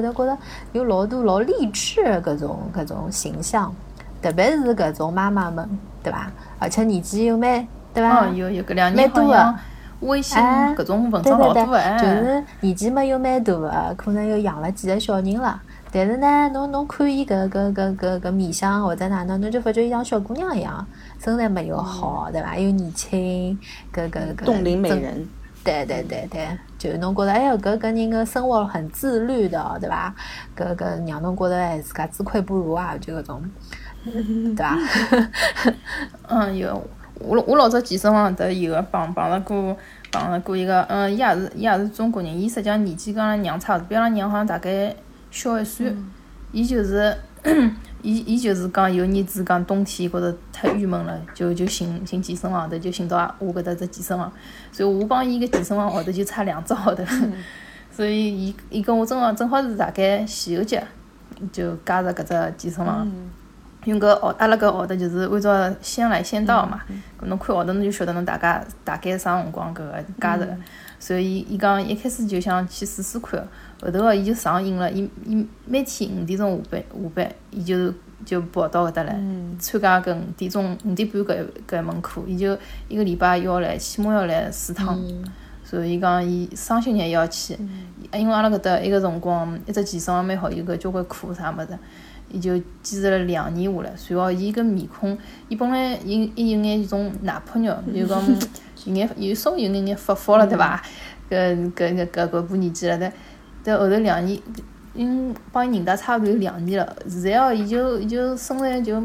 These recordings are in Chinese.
会得觉着有老多老励志的搿种搿种形象，特别是搿种妈妈们，对伐？而且年纪又蛮，对伐？哦，有有搿两年好像微信搿种文章老多哎，就是年纪嘛又蛮大个，可能又养了几个小人了。但是呢，侬侬看伊搿搿搿搿搿面相或者哪能，侬就发觉伊像小姑娘一样，身材嘛又好，对伐？又年轻，搿搿搿冻龄美人。对对对对，就是侬觉得哎哟，搿搿人个生活很自律的，对伐？搿搿让侬觉得哎自家自愧不如啊，就搿种，对伐？嗯，有我我老早健身房头有个碰碰着过碰着过一个，嗯，伊也是伊也是中国人，伊实际上年纪跟阿拉娘差勿多，比阿拉娘好像大概小一岁，伊就是。伊伊就是讲有年子讲冬天觉着太郁闷了，就就寻寻健身房头，就寻到我搿搭只健身房。所以我帮伊个健身房号头就差两只号头，所以伊伊跟我正好正好是大概前后节就加入搿只健身房。因为搿号阿拉搿号头就是按照先来先到嘛，搿侬看号头侬就晓得侬大概大概啥辰光搿个加入。所以伊讲一开始就想去试试看。后头个伊就上瘾了，伊伊每天五点钟下班下班，伊就就跑到搿搭来参加搿五点钟五点半搿搿门课，伊就一个礼拜要来，起码要来四趟。所以伊讲伊双休日也要去，因为阿拉搿搭一个辰光一只健身房蛮好，有个交关课啥物事，伊就坚持了两年下来。随后伊搿面孔，伊本来有伊有眼种奶泡肉，就讲有眼有稍微有眼眼发福了，对伐？搿搿搿搿搿把年纪了，但。在后头两年，因帮伊认得差勿多有两年了。现在哦，伊就伊就身材就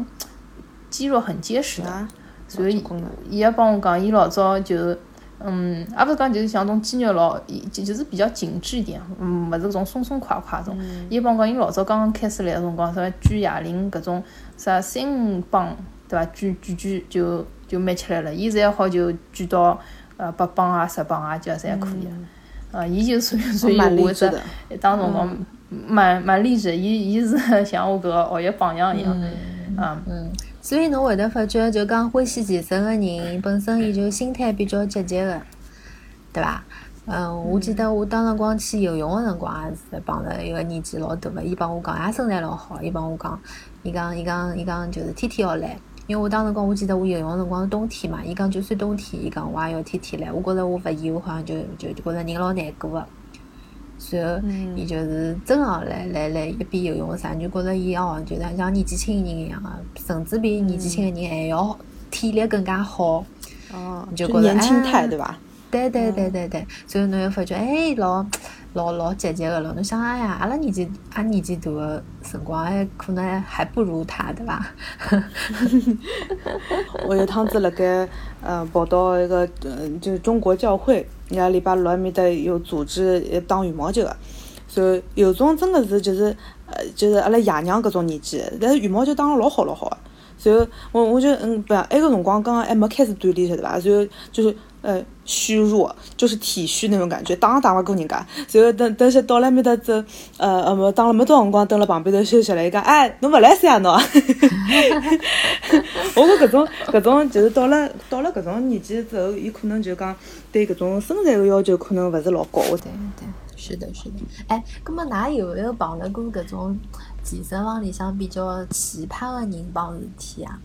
肌肉很结实的，所以伊也帮我讲，伊老早就嗯，也勿是讲就是像种肌肉老，就就是比较紧致一点，嗯，勿是种松松垮垮种。伊帮我讲，伊老早刚刚开始来个辰光，啥举哑铃搿种啥三五磅，对伐？举举举就就蛮吃力了。伊现在好就举到呃八磅啊、十磅啊，就侪可以。啊，伊就属于属于我只当辰光蛮蛮励志，伊伊是像我搿个学习榜样一样，啊，嗯，所以侬会得发觉，就讲欢喜健身个人，本身伊就心态比较积极个，对伐？嗯，我记得我当辰光去游泳个辰光，也是碰着一个年纪老大个，伊帮我讲，也身材老好，伊帮我讲，伊讲伊讲伊讲就是天天要来。因为我当时光，我记得我游泳辰光是冬天嘛，伊讲就算冬天，伊讲我也要天天来。我觉着我勿游，我好像就就觉着人老难过个。随后，伊就是真个来来来一边游泳啥，就觉着伊哦，就是像年纪轻人一样个，甚至比年纪轻个人还要体力更加好。哦，就觉着年轻态对伐？对对对对对，所以侬又发觉哎老。老老积极个了，侬想哎呀，阿拉年纪阿年纪大个辰光，还可能还不如他，对伐？我有趟子辣盖呃跑到一个呃就是中国教会，人家礼拜六埃面搭有组织打羽毛球个，所以有种真个是就是呃就是阿拉爷娘搿种年纪，但是羽毛球打了老好老好个，所以我我就嗯不，埃个辰光刚刚还没开始锻炼，晓得伐？所以就是。呃，虚弱就是体虚那种感觉，打也打勿过人家。随后等等些到了埃面搭走，呃呃，没打了没多少辰光，蹲辣旁边头休息了。伊讲，哎，侬勿来三啊侬？我讲搿种搿种就是到了到了搿种年纪之后，伊可能就讲对搿种身材个要求可能勿是老高。对对，是的，是的。哎，葛末㑚有没有碰到过搿种健身房里向比较奇葩个人帮事体啊？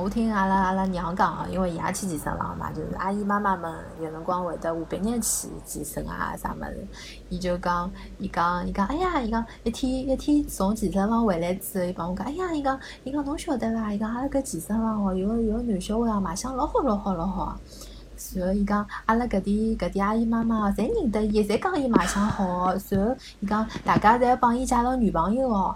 我听阿拉阿拉娘讲因为伊也去健身房嘛，就是阿姨妈妈们有辰光会得下半日去健身啊啥物事。伊就讲，伊讲，伊讲，哎呀，伊讲一天一天从健身房回来之后，伊帮我讲，哎呀，伊讲，伊讲侬晓得伐？伊讲阿拉搿健身房哦，有个有个男小孩啊，卖相老好老好老好。随后伊讲，阿拉 搿点搿点阿姨妈妈侪认得伊，侪讲伊卖相好。随后伊讲，大家侪帮伊介绍女朋友哦，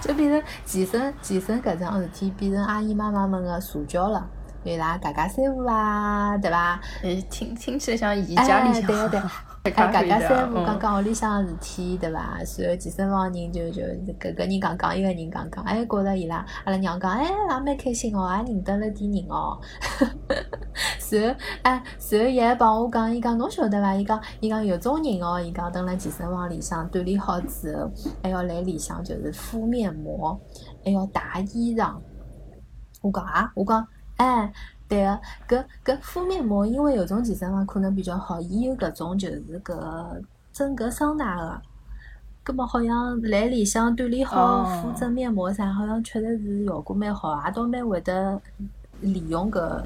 就变成健身健身搿桩事体变成阿姨妈妈们个社交了，伊拉家家三五啦，对伐？诶，听听起来像姨家里向。对对。哎，讲讲三胡，讲讲屋里向个事体，对伐？随后健身房人就就搿个人讲讲，一个人讲讲，哎，觉着伊拉阿拉娘讲，哎，也蛮开心哦，也认得了点人哦。然后，哎，然后伊还帮我讲，伊讲侬晓得伐？伊讲，伊讲有种人哦，伊讲蹲辣健身房里向锻炼好之后，还要来里向就是敷面膜，还要汏衣裳。我讲啊，我讲，哎。对个，搿搿敷面膜，因为有种健身房可能比较好，伊有搿种就是搿蒸搿桑拿个，葛么好像来里向锻炼好，敷只面膜啥，好像确实是效果蛮好，也倒蛮会得利用搿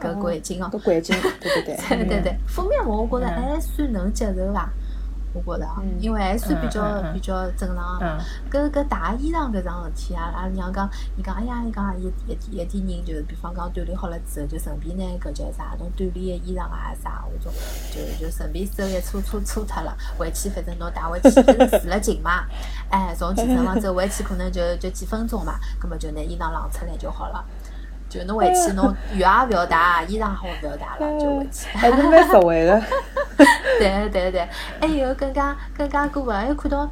搿环境哦。搿环境，对对对。对对对，敷面膜我觉着还算能接受伐。我觉着，因为还算比较比较正常。搿搿洗衣裳搿桩事体啊，阿拉娘讲，伊讲，哎呀，伊讲一一一点人就是，比方讲锻炼好了之后，就顺便拿搿叫啥，侬锻炼个衣裳啊啥，我种就就顺便手一搓搓搓脱了，回去反正侬带回去反正 住了近嘛，哎，从健身房走回去可能就就几分钟嘛，葛末就拿衣裳晾出来就好了。就侬回去，侬浴也勿要带，衣裳好勿要带了，就回去。还是蛮实惠的。对 对对，还有更加更加过分，还有看到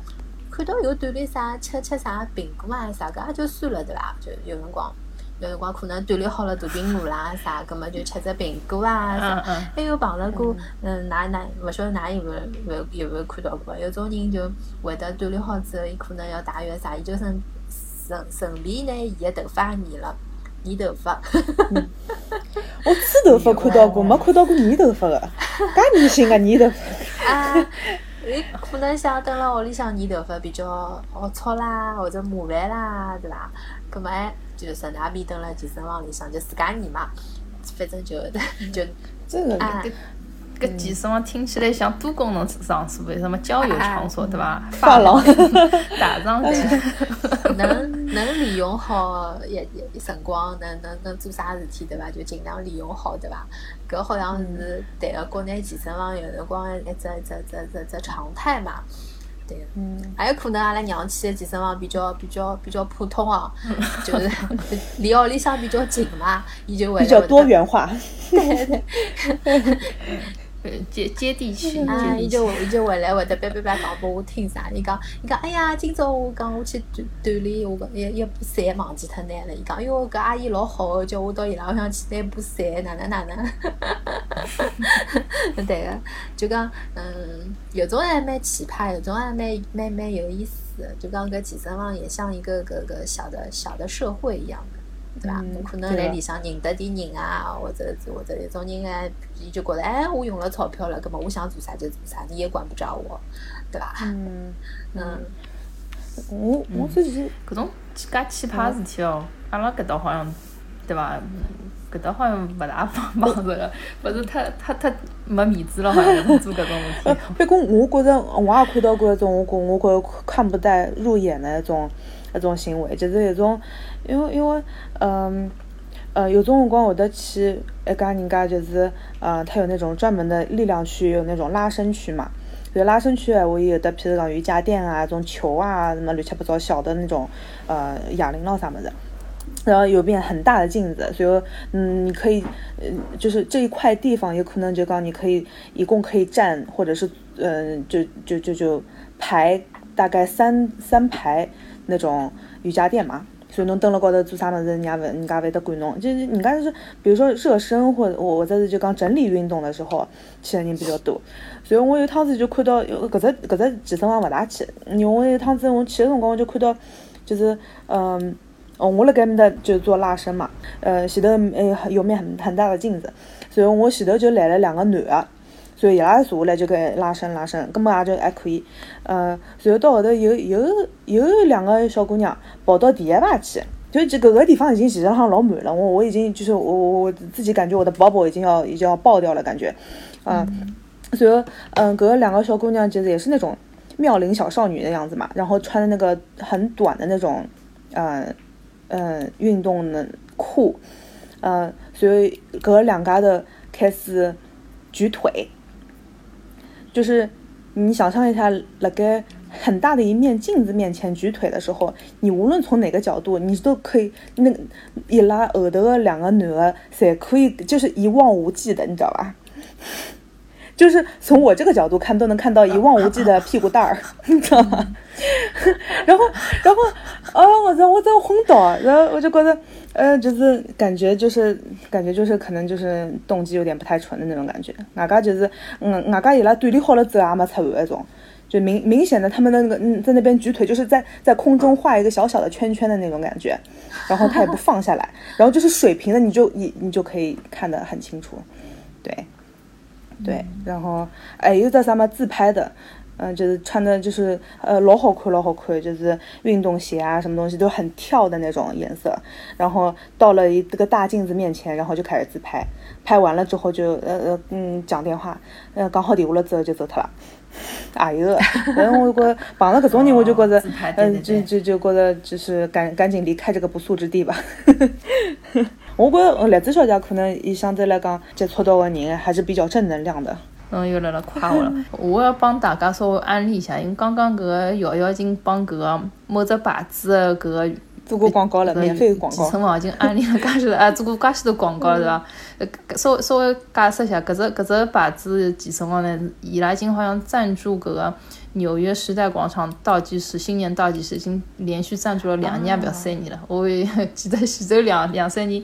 看到有锻炼啥吃吃啥苹果啊啥个，也就算了对伐？就有辰光有辰光可能锻炼好了大苹果啦啥，葛么就吃只苹果啊啥。还有碰着过，嗯，哪哪勿晓得㑚有没有有没有看到过？有种人就会得锻炼好之后，伊可能要汏浴啥，伊就顺顺顺便拿伊个头发染了。染头发，我吹头发看到过，没看到过染头发的，噶迷信个染头发。啊，你可能想等辣屋里向染头发比较龌龊啦，或者麻烦啦，对伐？搿么还就顺大便等辣健身房里向就自家染嘛，反正就 就这个。搿健身房听起来像多功能场所，为什么郊游场所对伐？发廊、大场店，能能利用好一一辰光，能能能做啥事体对伐？就尽量利用好对伐？搿好像是对个国内健身房有辰光一只一只只只只常态嘛。对，嗯，还有可能阿拉娘去的健身房比较比较比较普通哦，就是离屋里向比较近嘛，伊就会比较多元化。对 对。接接地气啊！伊就伊就回来会得叭叭叭讲拨我听啥？伊讲伊讲，哎呀，今朝我讲我去锻锻炼，我讲一一把伞忘记脱拿了。伊讲，哟，搿阿姨老好个，叫我到伊拉屋里向去拿把伞，哪能哪能？对个，就讲嗯，有种还蛮奇葩，有种还蛮蛮蛮有意思。就讲搿健身房也像一个搿个小的小的社会一样的。对伐？侬可能来里向认得点人啊，或者或者一种人啊，伊就觉得哎，我用了钞票了，葛么我想做啥就做啥，你也管不着我，对伐？嗯嗯，我我自己搿种介奇葩事体哦，阿拉搿搭好像对伐？搿搭好像勿大帮帮着个，勿是太太太没面子了，好像做搿种事体。不过我觉着我也看到过一种，我觉我觉看不带入眼的一种一种行为，就是一种。因为因为，嗯，呃，有种辰光会得去一家人家，就是呃，他有那种专门的力量区，有那种拉伸区嘛。有拉伸区，我也有的，譬如讲瑜伽垫啊，这种球啊，什么乱七八糟小的那种，呃，哑铃咯啥么子。然后有面很大的镜子，所以嗯，你可以，嗯，就是这一块地方有可能就讲你可以一共可以站，或者是嗯，就就就就排大概三三排那种瑜伽垫嘛。所以侬蹲辣高头做啥物事，人家勿人家勿会得管侬。就是人家是，比如说热身或者我或者是就讲整理运动的时候，去的人比较多。所以我有趟子就看到，搿只搿只健身房勿大去。因为我有趟子我去的辰光，我就看到，就是嗯，我辣盖面搭就做拉伸嘛。呃，前头诶有面很很大的镜子，所以我前头就来了两个男的。所以伊拉坐下来就该拉伸拉伸，根本也就还可以。呃，然后到后头有有有两个小姑娘跑到第一排去，就这搿个地方已经实际上老满了。我我已经就是我我我自己感觉我的包包已经要已经要爆掉了感觉。嗯，然后嗯，搿两个小姑娘其实也是那种妙龄小少女的样子嘛，然后穿的那个很短的那种呃嗯运动的裤，嗯，所以搿两家的开始举腿。就是你想象一下，那个很大的一面镜子面前举腿的时候，你无论从哪个角度，你都可以那一拉后头的两个男的，侪可以就是一望无际的，你知道吧？就是从我这个角度看，都能看到一望无际的屁股蛋儿，你知道吗？然后，然后，啊，我操，我真昏倒，然后我就觉得，呃，就是感觉就是感觉就是可能就是动机有点不太纯的那种感觉。外加就是，嗯，外加伊拉锻炼好了之后也没出汗那种，就明明显的他们的那个嗯在那边举腿，就是在在空中画一个小小的圈圈的那种感觉，然后他也不 放下来，然后就是水平的，你就你你就可以看得很清楚，对。对，然后哎，有只啥么自拍的，嗯，就是穿的就是呃老好看老好看，就是运动鞋啊什么东西都很跳的那种颜色。然后到了一这个大镜子面前，然后就开始自拍，拍完了之后就呃呃嗯讲电话，呃讲好电话了之后就走脱了。哎哟，反正我觉碰到搿种人，我就觉着，嗯，就就就觉着就是赶赶紧离开这个不速之地吧。我觉着栗子小姐可能伊相对来讲接触到的人还是比较正能量的。嗯，又辣辣夸我了。我要帮大家稍微安利一下，因为刚刚搿个瑶瑶已经帮搿个某只牌子的搿个做过广告了，免费广告。健身房已经安利了介许多，啊，做过介许多广告了，对伐？呃，稍微稍微解释一下，搿只搿只牌子几辰光呢，伊拉已经好像赞助搿个纽约时代广场倒计时新年倒计时，已经连续赞助了两年，不要三年了。我记得前头两两三年，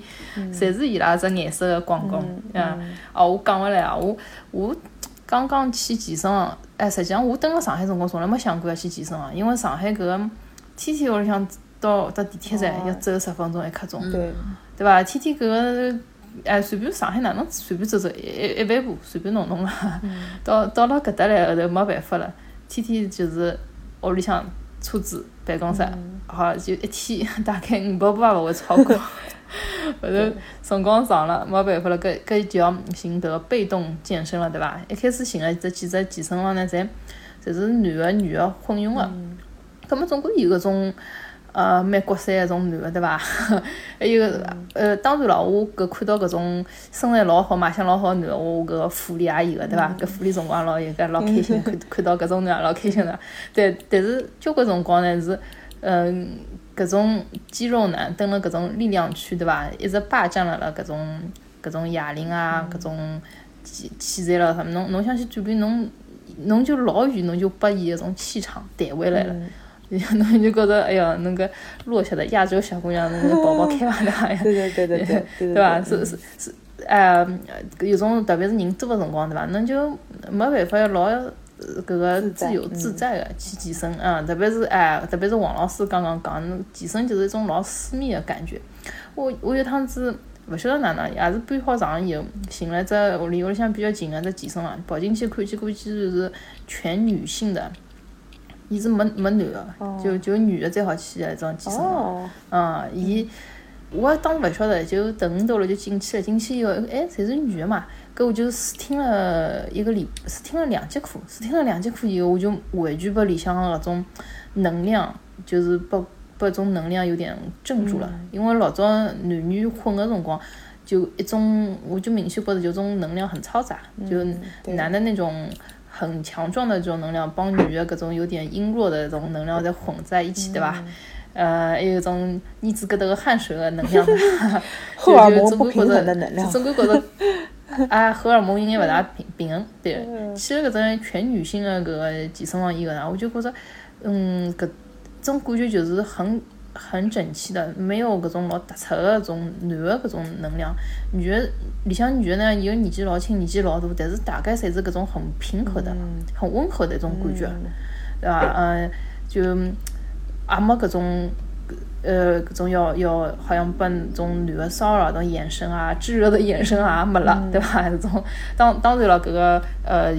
侪是伊拉只颜色的广告。嗯，哦，我讲回来啊，我我。刚刚去健身房，哎，实际上我蹲辣上海辰光，从来没想过要去健身房，因为上海搿个天天屋里向到到地铁站要走十分钟一刻钟，对，对伐？天天搿个哎，随便上海哪能随便走走一一万步，随便弄弄啊。到到了搿搭来后头没办法了，天天就是屋里向车子办公室，好就一天 大概五百步也勿会超过。后头辰光长了，没办法了，搿搿就要寻迭个被动健身了，对伐？一开始寻个这几只健身房呢，侪侪是男个女个混用个，葛末总归有搿种呃蛮国三搿种男 个，对伐？还有呃，当然了，我搿看到搿种身材老好、卖相老好男个，我搿个福利也有个，对伐？搿福利辰光老有个，老开心，看看到搿种男老开心个。但但是交关辰光呢是，嗯。搿种肌肉男蹲辣搿种力量区，对伐？一直霸占了了搿种搿种哑铃啊，搿种器器材了什么？侬侬想去转变，侬侬就老远，侬就把伊搿种气场带回来了。侬就觉着，哎呀，那个弱小的亚洲小姑娘，那个宝宝开放的，对对对对对，对伐？是是是，哎，有种特别是人多的辰光，对伐？侬就没办法要老。搿个自由自在的去健身，嗯，特别是哎，特别是王老师刚刚讲，健身就是一种老私密的感觉。我我有趟子勿晓得哪能，也是搬好床以后，寻了只离屋里向比较近的只健身房，跑进去看，结果竟然是全女性的，伊是没没男的，就就女的才好去的一种健身房。嗯，伊我当时勿晓得，就等到了就进去了，进去以后，哎，侪是女的嘛。搿我就试听了一个礼，试听了两节课，试听了两节课以后，我就完全被里向个搿种能量，就是被被种能量有点镇住了。因为老早男女混个辰光，就一种，我就明显觉得就种能量很嘈杂，就男的那种很强壮的这种能量，帮女的搿种有点阴弱的这种能量在混在一起，对伐？呃，还有一种你子搿搭个汗水个能量，荷尔蒙 不平衡的能量，总归觉得。啊，荷尔蒙应该勿大平平衡，对。去了搿种全女性的搿个健身房以后呢，我就觉着，嗯，搿种感觉就是很很整齐的，没有搿种老突出的搿种男的搿种能量。女的里向女的呢，有年纪老轻，年纪老大，但是大概侪是搿种很平和的、很温和的一种感觉，对伐？嗯，就也没搿种。呃，各种要要好像被种男的骚扰种眼神啊，炙热的眼神啊没了，对吧？这种当当然了，搿个呃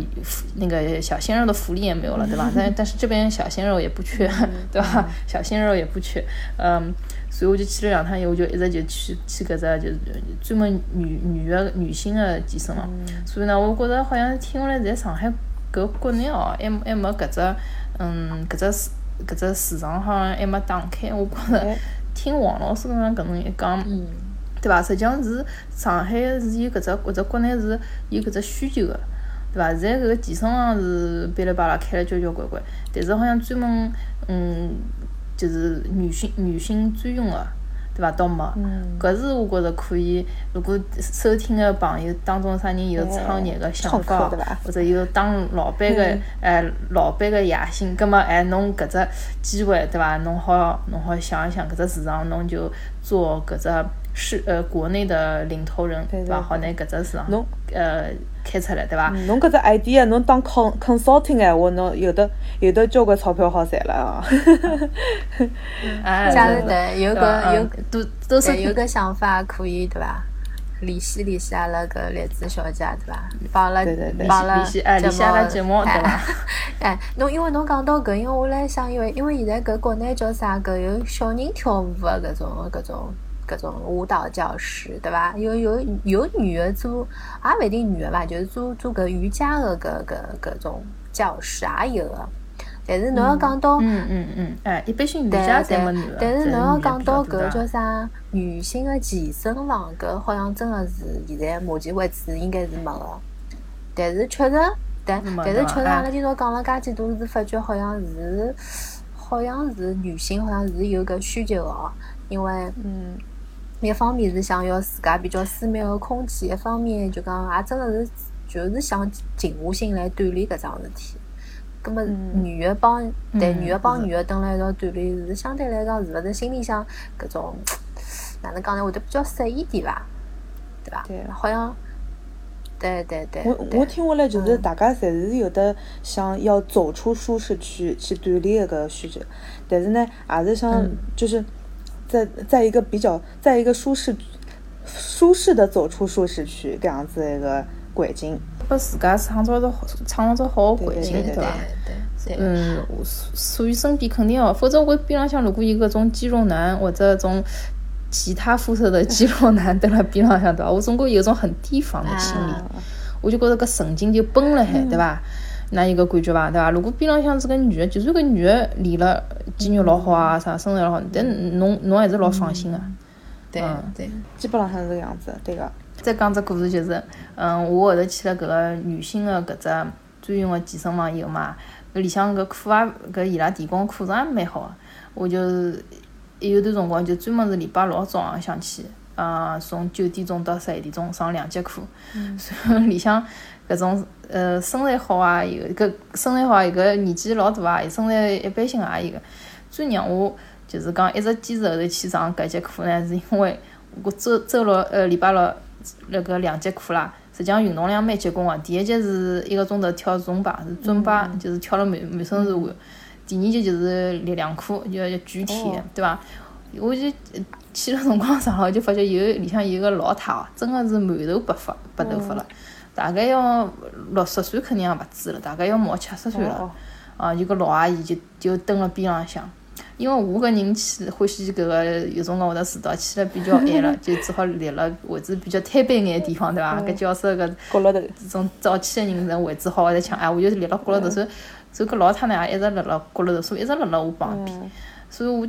那个小鲜肉的福利也没有了，对吧？但 但是这边小鲜肉也不缺，对吧？小鲜肉也不缺，嗯，所以我就去了两趟以后，我就一直就去去搿只就是专门女女的女性的健身房。所以呢，我觉着好像听下来在上海搿国内哦，还还没搿只嗯搿只。搿只市场好像还没打开，我觉着听王老师搿能搿能一讲，对伐？实际上是上海是有搿只或者国内是有搿只需求个，对伐？现在搿个健身房是噼里啪啦开了交交关关，但是好像专门嗯，就是女性女性专用个。对伐？倒没，搿是我觉着可以。如果收听个朋友当中啥人有创业个想法，或者有当老板个哎老板个野心，葛末哎侬搿只机会对伐？侬好侬好想一想搿只市场，侬就做搿只是呃国内的领头人，对伐？好拿搿只市场侬呃开出来，对伐？侬搿只 idea 侬当 con consulting 哎，我侬有的有的交关钞票好赚了啊！假 如对有个有都都是有个想法可以对伐？联系联系阿拉搿栗子小姐对伐？帮阿拉对对对帮阿拉联系哎联系阿拉节目对伐？哎，侬因为侬讲到搿，因为我来想，因为因为现在搿国内叫啥搿有小人跳舞个搿种搿种搿种舞蹈教室，对伐？有有有女的做，也勿一定女的伐，就是做做搿瑜伽的搿搿搿种教室也有个。但是侬要讲到，嗯嗯嗯，哎，一般性瑜对伽侪没对男的，，但是侬要讲到搿叫啥女性的健身房，搿好像真的是现在目前为止应该是没个。但是确实，但但是确实，阿拉今朝讲了介几多，是发觉好像是好像是女性好像是有个需求哦，因为嗯，一方面是想要自家比较私密个空间，一方面就讲也真的是就是想静下心来锻炼搿桩事体。葛么嗯女的帮对嗯女的帮女的蹲辣一道锻炼，是相对来讲是勿是心里向搿种哪能讲呢，会得比较适意点伐？对伐？对好像对对对，我我听下来就是嗯大家侪是有的想要走出舒适区去锻炼个需求，但是呢，也是想嗯就是在在一个比较在一个舒适舒适的走出舒适区搿样子一个环境。把自家创造着创造着好的环境，对对伐？对对，嗯，我属属于身边肯定要，否则我边浪向如果有搿种肌肉男或者种其他肤色的肌肉男 蹲辣边浪向对伐？我总归有种很提防的心理，啊我就觉着搿神经就绷了海，对伐？㑚有搿感觉伐？对伐？如果边浪向是个女的，就算搿女的练了肌肉老好啊，啥身材老好，但侬侬还是老放心个。对嗯对，基本浪向是这个样子，对个。再讲只故事，就是，嗯，我后头去了搿个女性的搿只专用的健身房以后嘛，搿里向搿课啊，搿伊拉提供课程也蛮好个。我就是有段辰光就专门是礼拜六早浪向去，啊，从九点钟到十一点钟上两节课，然后里向搿种呃身材好啊，有搿身材好啊，有个年纪老大啊，身材一般性也有个。最让我就是讲一直坚持后头去上搿节课呢，是因为我周周六呃礼拜六那个两节课啦，实际上运动量蛮结棍个。第一节是一个钟头跳尊巴，是尊巴，就是跳了满满身是汗。第二节就是力量课，就要举铁哦，对伐？我就呃去了辰光上了，就发觉有里向有个老太哦，真个是满头白发白头发了，大概要六十岁肯定也勿止了，大概要毛七十岁了。哦啊，有个老阿姨就就蹲辣边浪向，因为我搿人去欢喜搿个有辰光会得迟到，去了比较晚了，就只好立辣位置比较摊板眼个地方，对伐？搿教室搿角落头。这种早起的人人位置好，会得抢，哎，我就立辣角落头，所以所以搿老太呢也一直立辣角落头，所以一直立辣我旁边，所以我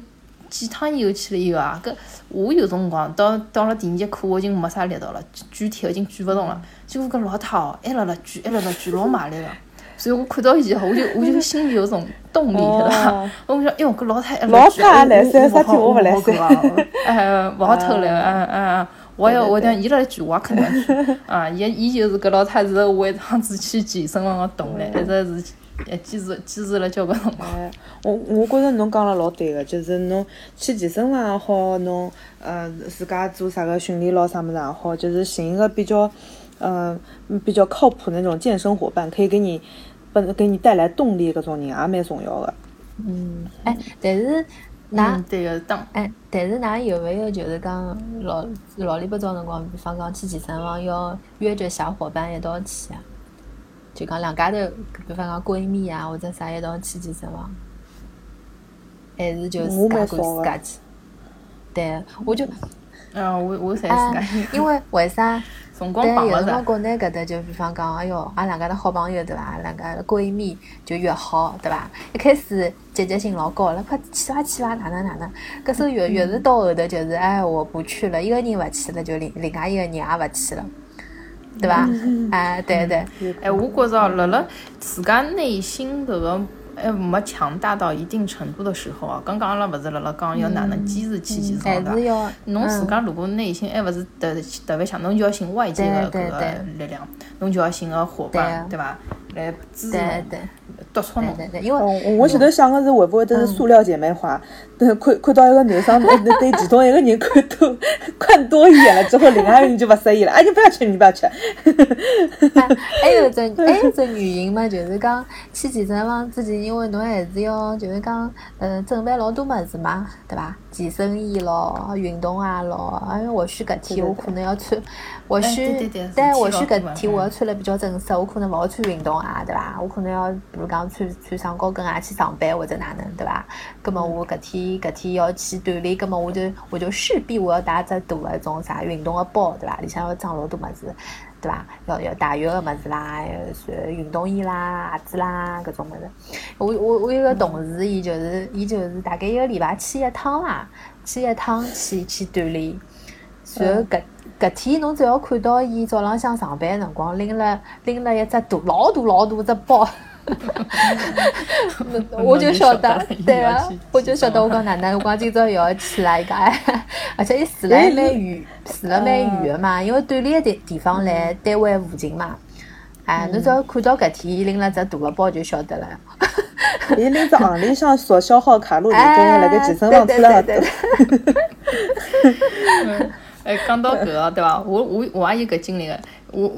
几趟以后去了以后啊，搿我有辰光到到了第二节课，我已经没啥力道了，举举铁已经举勿动了，结果搿老太哦，还辣辣举，还辣辣举，老卖力个。所以我看到伊我就我就心里有种动力，对伐？哦我想，哎哟，搿老太还老辣举哎我来三，啥体我勿来我勿好搿个哎，勿好偷懒，哎哎，我要我讲伊辣举，我也肯定要举 啊！伊伊就是搿老太是我一趟子去健身房个动力，一直是呃坚持坚持了交关辰光。哎，我我觉着侬讲了老对个，就是侬去健身房也好，侬呃自家做啥个训练咯啥物事也好，就是寻一个比较呃比较靠谱的那种健身伙伴，可以给你本给你带来动力搿种人也蛮重要个。嗯，哎，但是㑚嗯，对个，当哎，但是㑚有没有就是讲老老里八早辰光，比方讲去健身房要约着小伙伴一道去啊？就讲两家头，比方讲闺蜜啊或者啥一道去健身房，还是就自我家管自家去？对，我就嗯，我我侪哎自家，因为为啥？辰光对，绑了噻。有辰光国内搿搭就比方讲，哎哟，阿拉两家头好朋友对伐？两家闺蜜就约好对伐？一开始积极性老高了，快去伐去伐，哪能哪能？搿时候越越是到后头就是，哎，我不去了，一个人勿去了，就另另外一个人也勿去了，对伐？哎，对对，哎，我觉着辣辣自家内心搿个还没强大到一定程度的时候啊，刚刚阿拉勿是辣辣讲要哪能坚持去健身还房对伐？是要侬自嗯家如果内心还勿是特特别强，侬就要寻外界的搿个力量，侬就要寻个伙伴，对对伐？来支持对侬、对督促侬。对对对，因为哦，我前头想个是会不会都是塑料姐妹花？等看看到一个男生对对其中一个人看多 看多一眼了之后，另外一个人就不适意了。哎，你不要吃，你不要吃。还 还有一只还有一只原因嘛，就是讲去健身房之前，因为侬还是要就是讲呃准备老多么子嘛，对伐？健身衣咯，运动啊咯，哎呀，或许搿天我可能要穿，或许对对对但或是许搿天我要穿了比较正式，我可能勿好穿运动鞋，对伐？我可能要比如讲穿穿上高跟鞋去上班或者哪能，对伐？葛么我搿天搿天要去锻炼，葛么我就我就势必我要带只大个种啥运动个包，对伐？里向要装老多物事。对伐？要要汏浴个物事啦，呃运动衣啦、鞋子啦，搿种物事。我我我有个同事，伊就是伊就是大概一个礼拜去一趟啦，去一趟去去锻炼。然后搿搿天侬只要看到伊早浪向上班辰光拎了拎了一只大老大老大只包。我就晓得，对啊，我就晓得我讲哪能，我讲今朝又要去了一个，而且伊住了还蛮远，住了蛮远的嘛，因为锻炼的地地方辣单位附近嘛。哎，侬只要看到搿天伊拎了只大个包就晓得了。伊拎只行李箱所消耗卡路里跟哎辣盖健身房出了哎，讲到搿个对伐？我我我也有搿经历个。我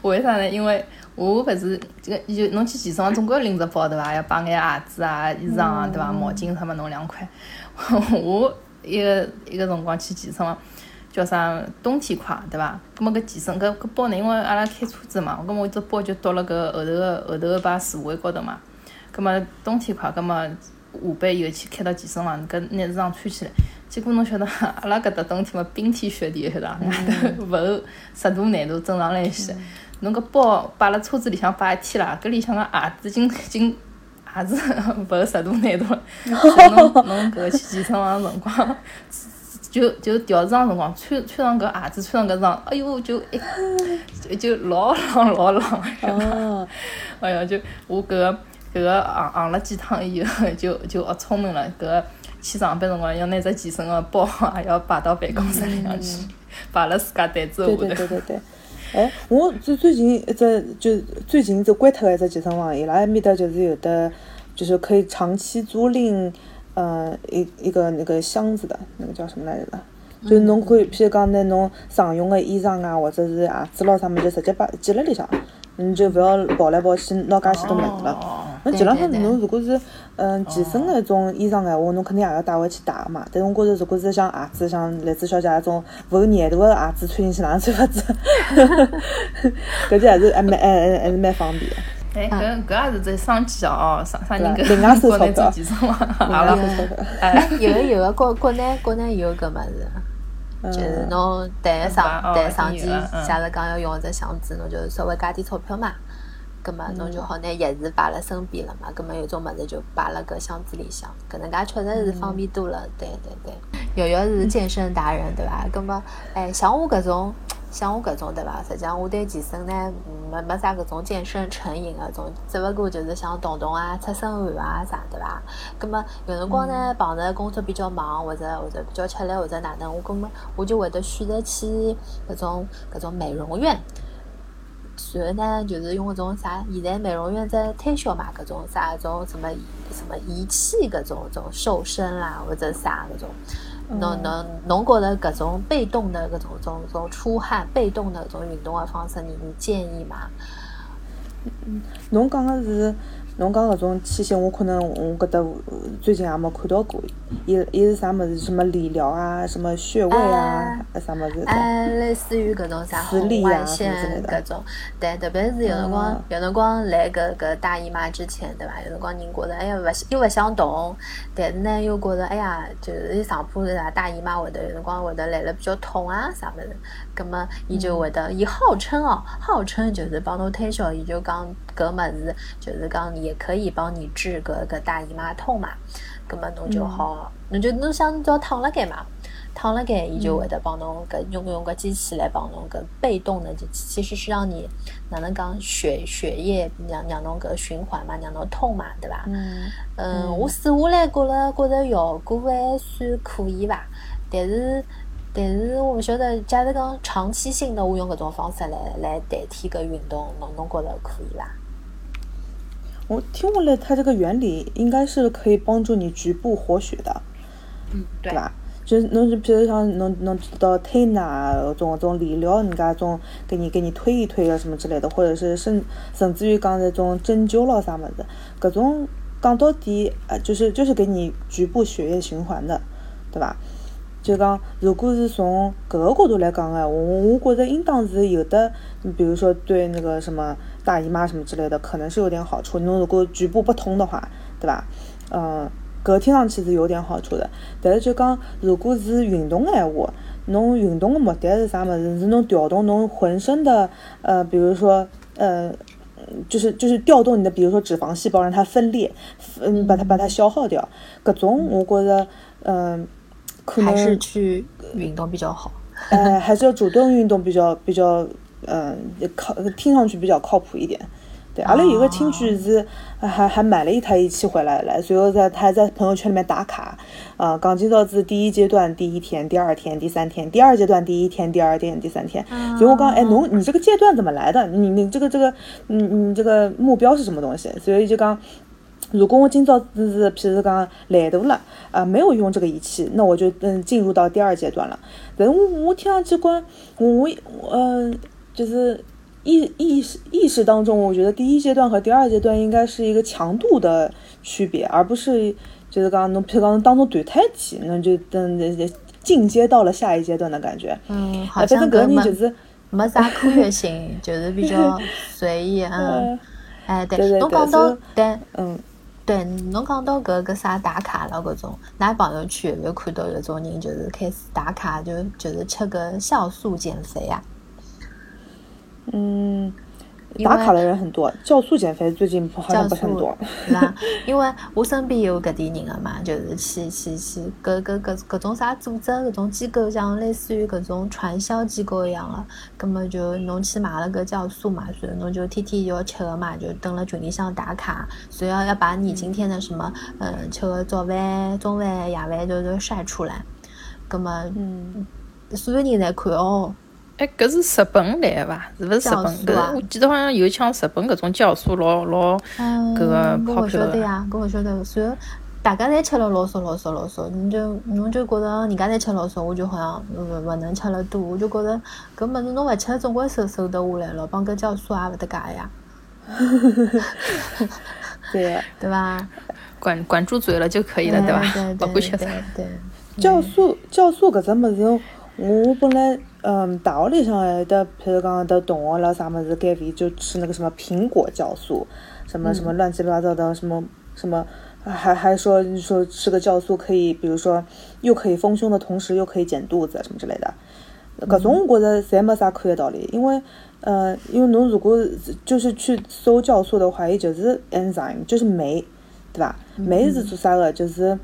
我 为啥呢？因为我勿是这个，就侬去健身房总归要拎只包对伐？要摆眼鞋子啊、衣裳啊对伐？毛巾啥么弄两块。我一个一个辰光去健身房，叫啥冬天快对伐？葛么搿健身搿搿包呢，因为阿拉开车子嘛，葛么我只包就倒辣搿后头个后头个把座位高头嘛。葛么冬天快，葛么下班以后去开到健身房，搿拿衣裳穿起来。结果侬晓得，阿拉搿搭冬天嘛，冰天雪地晓得伐？外头勿够十度廿度正常来些。侬搿包摆辣车子里向摆一天啦，搿里向个鞋子已经已经鞋子勿够十度廿度了。侬侬搿个去健身房个辰光，就就调整辰光，穿穿上搿鞋子，穿上搿双，哎哟，就一就就老冷老冷。哦，哎呀，就我搿个搿个行行了几趟以后，就就学聪明了。搿个去上班辰光要拿只健身个包也要摆到办公室里向去，摆辣自家台子对对下头。对对对。哎，我最最近一只就最近一只关脱个一只健身房，伊拉埃面搭就是有的，就是可以长期租赁，呃，一一个那个箱子的，那个叫什么来着的？就是侬可以，譬如讲拿侬常用个衣裳啊，或者是鞋子咯啥物事，就直接摆寄辣里向，你就勿要跑来跑去拿介许多物事了。哦，那基本上对对对侬如果是嗯健身个一种衣裳闲话，侬肯定也要带回去洗个嘛。但是我觉着如果是像鞋子，像栗子小姐那种勿够粘度个鞋子穿进去，哪能穿法子？搿就还是还蛮还还还是蛮方便个。哎，搿搿也是只商机哦，啥啥人对搿另外收国内钞票做健身房，另阿拉外收钞票哎，有个有个国国内国内有搿物事，就是嗯，侬带上哦带上机，假如讲要用只箱子，侬就稍微加点钞票嘛。葛么侬就好拿钥匙摆辣身边了嘛。葛么有种物事就摆辣搿箱子里向，搿能介确实是方便多了。对对对，瑶瑶是 健身达人对伐？葛么哎，像我搿种。像我搿种对伐？实际上我对健身呢，没没啥搿种健身成瘾个种，只勿过就是想动动啊、出身汗啊啥，对伐？葛末有辰光呢，碰着工作比较忙，或者或者比较吃力，或者哪能，我葛么我就会得选择去搿种搿种美容院。然后呢，就是用搿种啥，现在美容院在推销嘛，搿种啥搿种什么什么仪器搿种种瘦身啦，或者啥搿种。侬侬侬觉着搿种被动的搿种种种出汗、被动的搿种运动的方式，你你建议吗？侬讲的是侬讲搿种器械，我可能我搿搭呃最近也没看到过。伊伊是啥物事？什么理疗啊，什么穴位啊，啥物事？哎，类似于搿种啥磁红外线搿种，对，特别是有辰光嗯，有辰光来搿搿大姨妈之前，对伐？有辰光人觉着哎呀勿又勿想动，但是呢又觉着哎呀，就是上铺是啥大姨妈会得有辰光会得来了比较痛啊啥物事，葛么伊就会得伊号称哦，号称就是帮侬推销，伊就讲搿物事就是讲也可以帮你治搿个大姨妈痛嘛，葛么侬就好，侬就侬想只要躺辣盖嘛。躺辣盖，伊就会得帮侬搿用用个机器来帮侬搿被动的，就其实是让你哪能讲血血液让让侬搿循环嘛，让侬痛嘛，对伐？嗯嗯，我试下来觉着觉着效果还算可以伐，但是但是我勿晓得，假如讲长期性的我用搿种方式来来代替搿运动，侬侬觉着可以伐？我听下来，它这个原理应该是可以帮助你局部活血的，嗯，对吧？就是侬就比如像侬侬到推拿种种理疗，人家种给你给你推一推啊什么之类的，或者是甚甚至于讲那种针灸咯啥么子，搿种讲到底，呃，就是就是给你局部血液循环的，对吧？就讲如果是从搿个角度来讲哎，我我觉着应当是有的，比如说对那个什么大姨妈什么之类的，可能是有点好处。侬如果局部不通的话，对吧？嗯。搿听上去是有点好处的，但是就讲，如果是运动的闲话，侬运动的目的是啥物事？是侬调动侬浑身的，呃，比如说，呃，就是就是调动你的，比如说脂肪细胞让它分裂，嗯，把它把它消耗掉。搿种我觉得，嗯，可能还是去运动比较好。哎，还是要主动运动比较比较，嗯，靠，听上去比较靠谱一点。对，阿拉有个亲戚是还还买了一台仪器回来了，随后在他还在朋友圈里面打卡，啊，刚今朝是第一阶段第一天、第二天、第三天，第二阶段第一天、第二天、第三天。所以我讲，哎，侬你这个阶段怎么来的？你你这个这个，你你这个目标是什么东西？所以就讲，如果我今朝是是，譬如讲懒惰了，啊，没有用这个仪器，那我就嗯进入到第二阶段了。但我我听上去讲，我我呃就是。意意识意识当中，我觉得第一阶段和第二阶段应该是一个强度的区别，而不是就是刚刚侬譬如讲当中短胎期，那就等进阶到了下一阶段的感觉。嗯，好像搿没就是没啥科学性，就是比较 随意。嗯，哎，对，侬讲到对，嗯，对，侬讲到搿个啥打卡了搿种，㑚朋友圈有没有看到有种人就是开始打卡，就就是吃个酵素减肥啊？嗯，打卡的人很多，酵素减肥最近好像不是很多。因为我身边有搿点人个嘛，就是去去去，搿搿搿搿种啥组织、搿种机构，像类似于搿种传销机构一样的，葛么就侬去买了个酵素嘛，所以侬就天天要吃个嘛，就等了群里向打卡，所以要要把你今天的什么，嗯，吃个早饭、中饭、夜饭都都晒出来，葛么，嗯，所有人在看哦。哎，搿是日本来个伐？是勿是日本？搿我记得好像有像日本搿种酵素老老搿个跑票的。晓得呀，搿我晓得。所以大家侪吃了老少老少老少，你就侬就觉着人家侪吃老少，我就好像勿勿能吃了多，我就觉着搿物事侬勿吃总归瘦瘦得下来了，帮搿酵素也勿搭界呀。对，对伐？管管住嘴了就可以了，对伐？勿管吃啥。对。酵素酵素搿只物事，我本来。嗯，大学里向还的，譬如讲的同学了啥么子减肥就吃那个什么苹果酵素，什么什么乱七八糟的什么什么，还还说说吃个酵素可以，比如说又可以丰胸的同时又可以减肚子什么之类的，搿种我觉着侪没啥科学道理，因为呃，因为侬如果就是去搜酵素的话，伊就是 enzyme，就是酶，对吧？酶是做啥个？就是。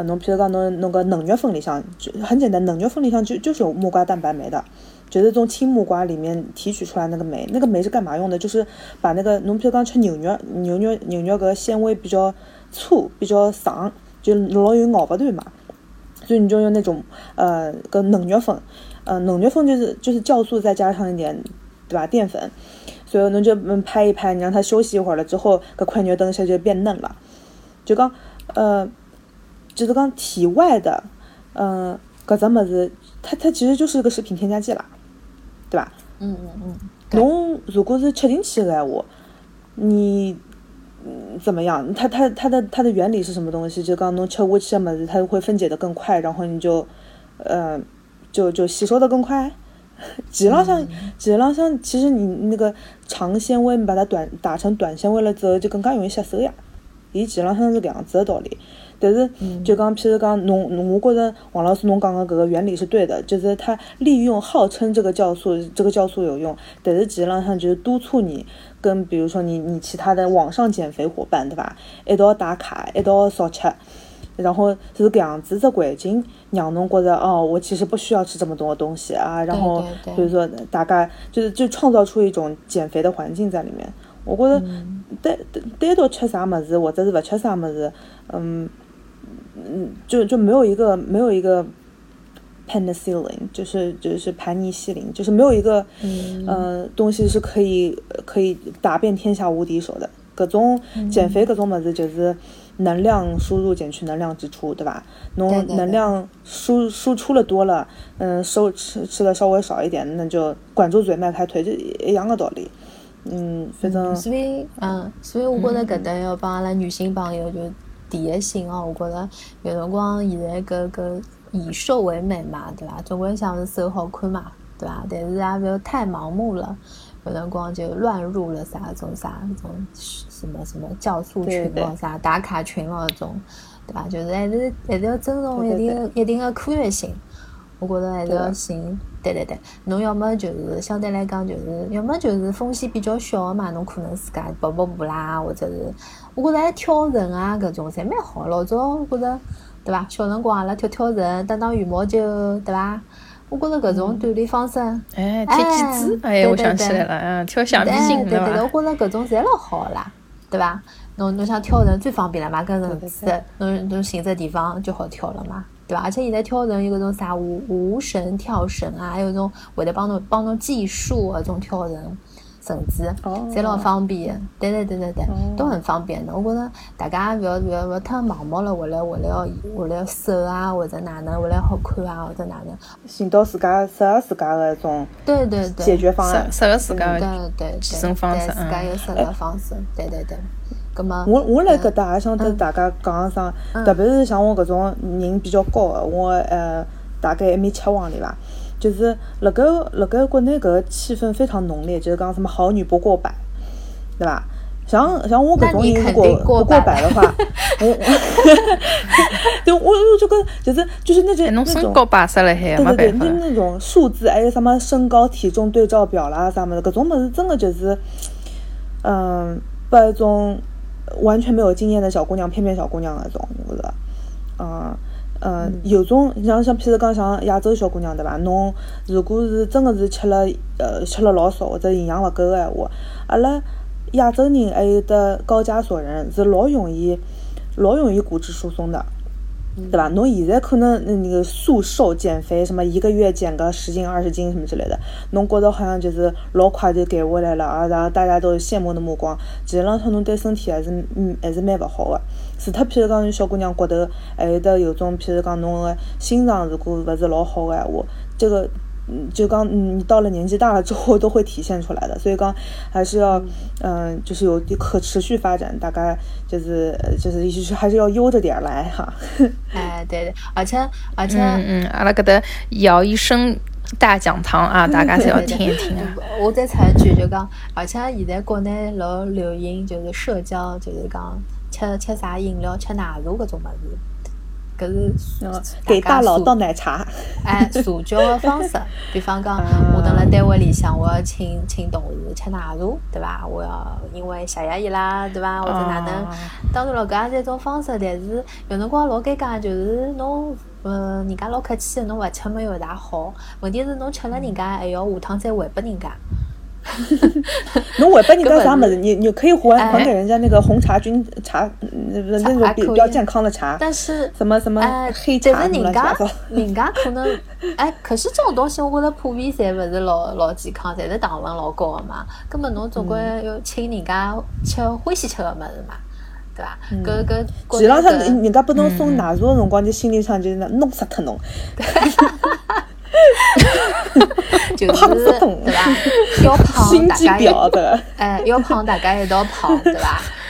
呃，侬譬如讲，侬侬个嫩肉粉里向就很简单，嫩肉粉里向就就是有木瓜蛋白酶的，就是从青木瓜里面提取出来那个酶，那个酶是干嘛用的？就是把那个侬譬如讲吃牛肉，牛肉牛肉个纤维比较粗，比较长，就老有咬不断嘛，所以你就用那种呃个嫩肉粉，呃嫩肉粉就是就是酵素再加上一点对吧淀粉，所以侬就嗯拍一拍，你让它休息一会儿了之后，搿块肉等一下就变嫩了，就讲呃。就是讲体外的，嗯，搿只物事，它它其实就是一个食品添加剂啦，对吧？嗯嗯嗯。侬如果是吃进去的闲话，你嗯怎么样？它它它的它的原理是什么东西？就讲侬吃下去的物事，它会分解的更快，然后你就，呃，就就吸收的更快。实浪向，实浪向，其实你那个长纤维，你把它短打成短纤维了之后，就更加容易吸收呀。伊实浪向是搿样子的道理。但是，就讲，譬如讲，侬，我觉着王老师侬讲的搿个原理是对的，就是他利用号称这个酵素，这个酵素有用，但是实际上就是督促你跟比如说你你其他的网上减肥伙伴，对伐？一道打卡，一道少吃，然后是搿样子这环境让侬觉着哦，我其实不需要吃这么多东西啊，然后所以说大概就是就创造出一种减肥的环境在里面。我觉着单单单独吃啥么子，或者是勿吃啥么子，嗯。嗯，就就没有一个没有一个 penicillin，就是就是盘尼西林，就是没有一个呃东西是可以可以打遍天下无敌手的，各种减肥各种么子就是能量输入减去能量支出，对吧？侬能量输输出了多了，嗯，收吃吃的稍微少一点，那就管住嘴迈开腿，就一样的道理。嗯，反正所以嗯，所以我觉着搿搭要帮阿拉女性朋友就提个醒哦，我觉着有辰光现在搿搿以瘦为美嘛，对伐？总归想是瘦好看嘛，对伐？但是也勿要太盲目了。有辰光就乱入了啥种啥种什么什么酵素群咯，啥打卡群咯，种，对吧？就是还是还是要尊重一定一定的科学性。我觉着还是要寻。对对对，侬要么就是相对来讲就是，要么就是风险比较小的嘛，侬可能自家跑跑步啦，或者是我觉着还跳绳啊，搿种侪蛮好。老早我觉着，对伐？小辰光阿拉跳跳绳，打打羽毛球，对伐？我觉着搿种锻炼方式，哎，踢毽子，哎，我想起来了，嗯，跳橡皮筋，对对对，我觉着搿种侪老好啦，对伐？侬侬想跳绳最方便了嘛，跟绳子，侬侬寻只地方就好跳了嘛，对伐？而且现在跳绳有搿种啥无无绳跳绳啊，还有种会得帮侬帮侬计数搿种跳绳。绳子，侪老方便的，对对对对对，都很方便的。我觉着大家勿要勿要勿要太盲目了，为了为了要为了瘦啊，或者哪能，为了好看啊，或者哪能，寻到自家适合自家的一种对对对解决方案，适合自家的对对健身方式，自家有适合方式，对对对。咁么，我我来搿搭也想跟大家讲一声，特别是像我搿种人比较高的，我呃大概一米七往里伐。就是辣盖辣盖国内搿个气氛非常浓烈，就是讲什么好女不过百，对伐？像像我搿种人如果不过百的话，我，就我我就跟就是就是那种那种身高八十了还对对对，那那种数字还有什么身高体重对照表啦啥么子，搿种物事真的就是，嗯，把一种完全没有经验的小姑娘骗骗小姑娘那种，我觉得，嗯。嗯，有种像像譬如讲像亚洲小姑娘对伐？侬如果是真的是吃了呃吃了老少或者营养勿够个闲话，阿拉亚洲人还有得高加索人是老容易老容易骨质疏松的。对吧？侬现在可能那个速瘦减肥，什么一个月减个十斤二十斤什么之类的，侬觉得好像就是老快就减下来了啊，然后大家都羡慕的目光，其实浪向侬对身体还是嗯还是蛮勿好的。除脱譬如讲小姑娘骨头，还有得有种譬如讲侬个心脏如果勿是老好个闲话，这个。嗯，就刚你到了年纪大了之后，都会体现出来的，所以刚还是要，嗯，就是有可持续发展，大概就是就是意思是还是要悠着点来哈。哎，对对，而且而且，嗯嗯，阿拉搿搭姚医生大讲堂啊，大家是要 听一听啊。我再插一句，就讲，而且现在国内老流行就是社交，就是讲吃吃啥饮料，吃奶茶搿种物事。搿是给大佬倒奶茶，哎，社交的方式，比方讲，我等辣单位里向，我要请请同事吃奶茶，对伐？我要因为谢谢伊拉，对伐？或者哪能？当然了，搿也是一种方式，但是有辰光老尴尬，就是侬，嗯，人家老客气，侬勿吃没有大好。问题是侬吃了，人家还要下趟再还拨人家。侬还拨人家啥么子？你你可以还还给人家那个红茶菌茶，那那种比较健康的茶。但是什么什么黑茶什么家人家可能 哎，可是这种东西我觉得普遍侪勿是老老健康，侪是糖分老高的嘛。根本侬总归要请人家吃欢喜吃的么子嘛，对伐？搿搿前浪向人家拨侬送奶茶的辰光，就心里上就是弄死脱侬。就是对吧？要胖大家一，哎，要胖大家一道胖，对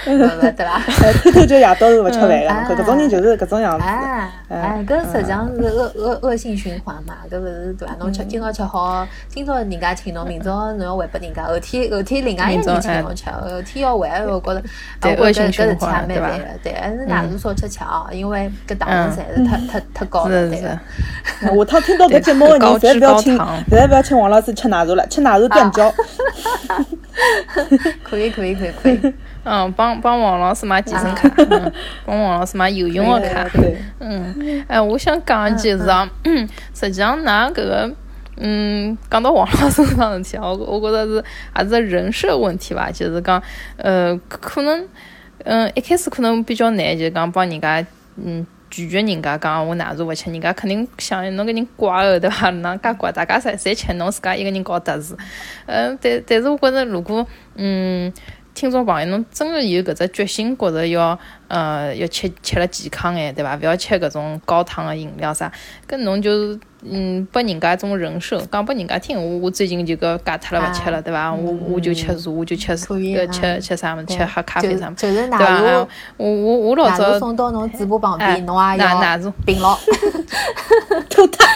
对吧？偷偷就夜到是勿吃饭的，搿种人就是搿种样子。哎，哎，搿实际上是恶恶恶性循环嘛，搿勿是对伐？侬吃今朝吃好，今朝人家请侬，明朝侬要还拨人家，后天后天另外一个人请侬吃，后天要还，我觉着，对恶性循环，对伐？对，还是奶茶少吃吃哦，因为搿糖分实在是太太太高了，对个。下趟听到搿节目的人，侪不要请，侪不要请王老师吃奶茶了，吃奶茶断交。可以可以可以可以。嗯，帮帮王老师买健身卡，帮王老师买游泳的卡。嗯，哎，我想讲就是，实际上拿搿个，嗯，讲到王老师桩事体啊，我我觉着是还是人设问题吧，就是讲，呃，可能，嗯，一开始可能比较难，就是讲帮人家，嗯，拒绝人家讲我奶茶勿吃，人家肯定想侬搿人怪个对伐？哪介怪？大家侪侪吃，侬自家一个人搞特事。嗯，但但是我觉着如果，嗯。听众朋友，侬真个有搿只决心，觉着要呃要吃吃了健康眼，对伐？勿要吃搿种高糖个饮料啥，搿侬就是嗯拨人家一种人设，讲拨人家听。我我最近就搿戒脱了，勿吃了，对伐？我我就吃茶，我就吃搿吃吃啥物事，吃喝咖啡啥物事，对伐？我我我老早送到侬嘴巴旁边，侬也要奶茶冰牢，吐它。